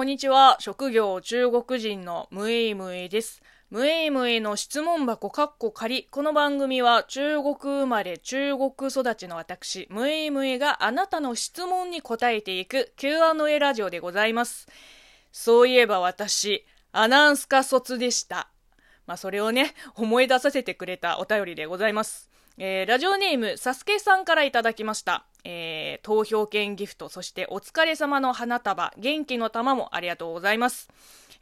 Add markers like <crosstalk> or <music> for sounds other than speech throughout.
こんにちは。職業中国人のムエイムエイです。ムエイムエイの質問箱カッコ仮。この番組は中国生まれ中国育ちの私、ムエイムエイがあなたの質問に答えていく Q&A ラジオでございます。そういえば私、アナウンス科卒でした。まあそれをね、思い出させてくれたお便りでございます。えー、ラジオネーム、サスケさんからいただきました。えー、投票券ギフト、そしてお疲れ様の花束、元気の玉もありがとうございます。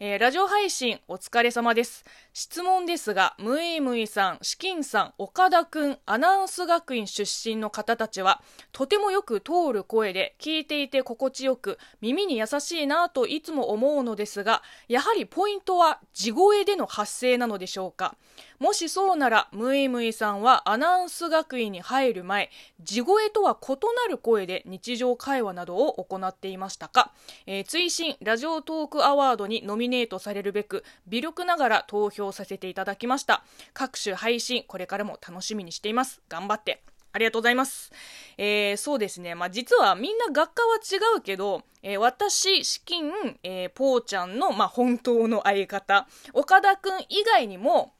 えー、ラジオ配信お疲れ様です。質問ですが、ムイムイさん、シキンさん、岡田くん、アナウンス学院出身の方たちは、とてもよく通る声で、聞いていて心地よく、耳に優しいなといつも思うのですが、やはりポイントは地声での発声なのでしょうか？もしそうなら、ムイムイさんはアナウンス学院に入る前、地声とは異なる声で日常会話などを行っていましたか、えー、追伸ラジオトークアワードにノミネートされるべく、微力ながら投票させていただきました。各種配信、これからも楽しみにしています。頑張って。ありがとうございます。えー、そうですね。まあ、実はみんな学科は違うけど、えー、私、資金、えー、ぽーちゃんの、まあ、本当の相方、岡田くん以外にも、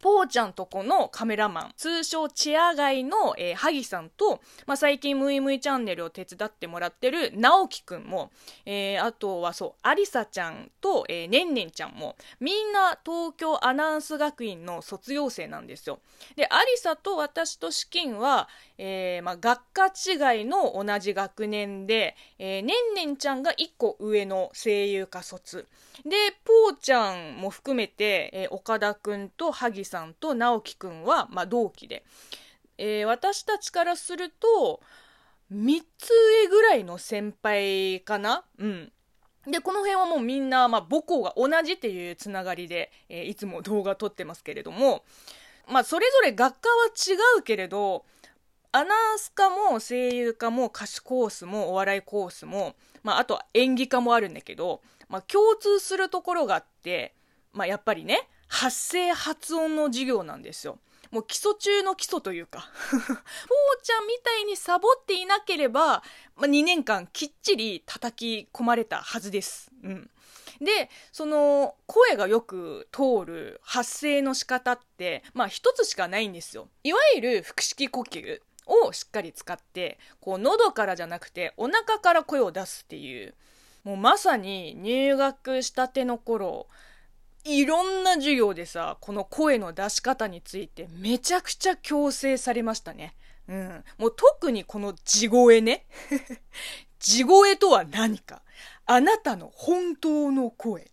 ぽーちゃんとこのカメラマン、通称チェア街の、えー、萩さんと、まあ、最近ムイムイチャンネルを手伝ってもらってる直樹くんも、えー、あとはそう、ありさちゃんと、えー、ねんねんちゃんも、みんな東京アナウンス学院の卒業生なんですよ。で、ありさと私と資金は、えー、まあ、学科違いの同じ学年で、えー、ねんねんちゃんが1個上の声優科卒。で、ぽーちゃんも含めて、えー、岡田くんと萩さんと直樹くんは、まあ、同期で、えー、私たちからすると、3つ上ぐらいの先輩かな？うん。で、この辺はもうみんな、まあ、母校が同じっていうつながりで、えー、いつも動画撮ってますけれども、まあ、それぞれ学科は違うけれど、アナウンス科も声優科も歌手コースもお笑いコースも、まあ、あとは演技科もあるんだけど、まあ、共通するところがあって、まあ、やっぱりね、発声発音の授業なんですよ。もう基礎中の基礎というか <laughs> ぽーちゃんみたいにサボっていなければ、まあ、2年間きっちり叩き込まれたはずです。うん。で、その声がよく通る発声の仕方って、まあ一つしかないんですよ。いわゆる腹式呼吸。をしっかり使って、こう喉からじゃなくてお腹から声を出すっていう、もうまさに入学したての頃、いろんな授業でさ、この声の出し方についてめちゃくちゃ強制されましたね。うん。もう特にこの地声ね。<laughs> 地声とは何か。あなたの本当の声。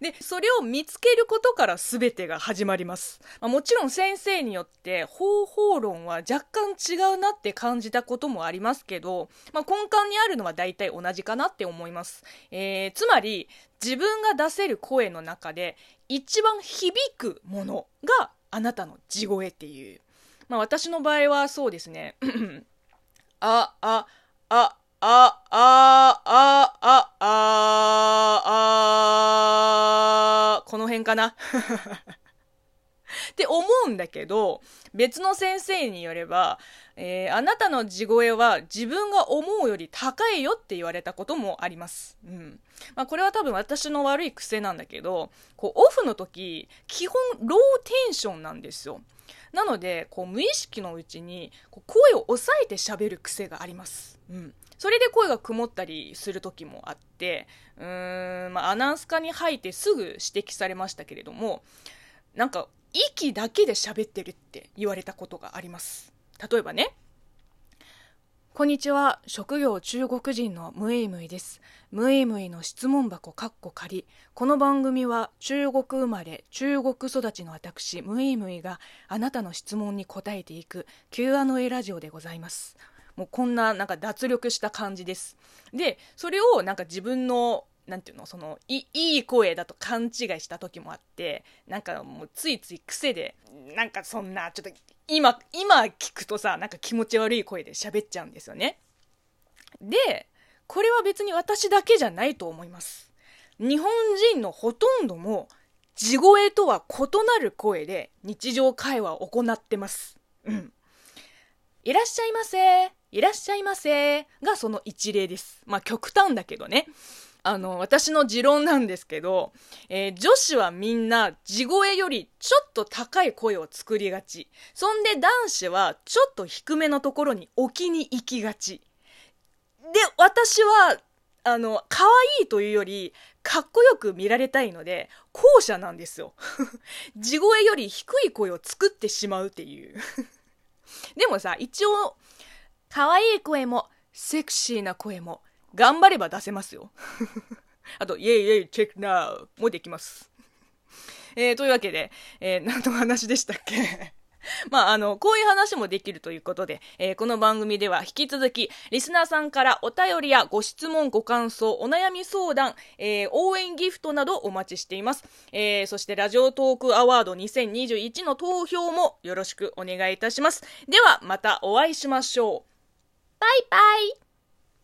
で、それを見つけることから全てが始まります。まあ、もちろん先生によって方法論は若干違うなって感じたこともありますけど、まあ、根幹にあるのは大体同じかなって思います。えー、つまり、自分が出せる声の中で一番響くものがあなたの地声っていう。まあ私の場合はそうですね。<clears throat> あ、あ、あ、あ、あ、あ、あ、あ、あ、この辺かなって思うんだけど、別の先生によれば、えー、あなたの地声は自分が思うより高いよって言われたこともあります。うん。まあこれは多分私の悪い癖なんだけど、こうオフの時、基本ローテンションなんですよ。なので、こう無意識のうちにこう声を抑えて喋る癖があります。うん。それで声が曇ったりする時もあって、うーん、まあ、アナウンス科に入ってすぐ指摘されましたけれども、なんか、息だけで喋ってるって言われたことがあります。例えばね、こんにちは。職業中国人のムイムイです。ムイムイの質問箱カッコ仮。この番組は中国生まれ、中国育ちの私、ムイムイがあなたの質問に答えていく Q&A ラジオでございます。もうこんななんか脱力した感じです。で、それをなんか自分のなんていうのそのいいい声だと勘違いした時もあってなんかもうついつい癖でなんかそんなちょっと今今聞くとさなんか気持ち悪い声で喋っちゃうんですよねでこれは別に私だけじゃないと思います日本人のほとんども地声とは異なる声で日常会話を行ってますうんいらっしゃいませいらっしゃいませがその一例です。まあ極端だけどね。あの、私の持論なんですけど、えー、女子はみんな地声よりちょっと高い声を作りがち。そんで男子はちょっと低めのところに置きに行きがち。で、私は、あの、可愛いというより、かっこよく見られたいので、後者なんですよ。<laughs> 地声より低い声を作ってしまうっていう。<laughs> でもさ、一応、可愛い声も、セクシーな声も、頑張れば出せますよ。<laughs> あと、イェイイェイ、チェックナウもできます。えー、というわけで、えー、何の話でしたっけ？<laughs> まあ、あの、こういう話もできるということで、えー、この番組では引き続き、リスナーさんからお便りやご質問、ご感想、お悩み相談、えー、応援ギフトなどお待ちしています。えー、そしてラジオトークアワード2021の投票もよろしくお願いいたします。では、またお会いしましょう。バイバイ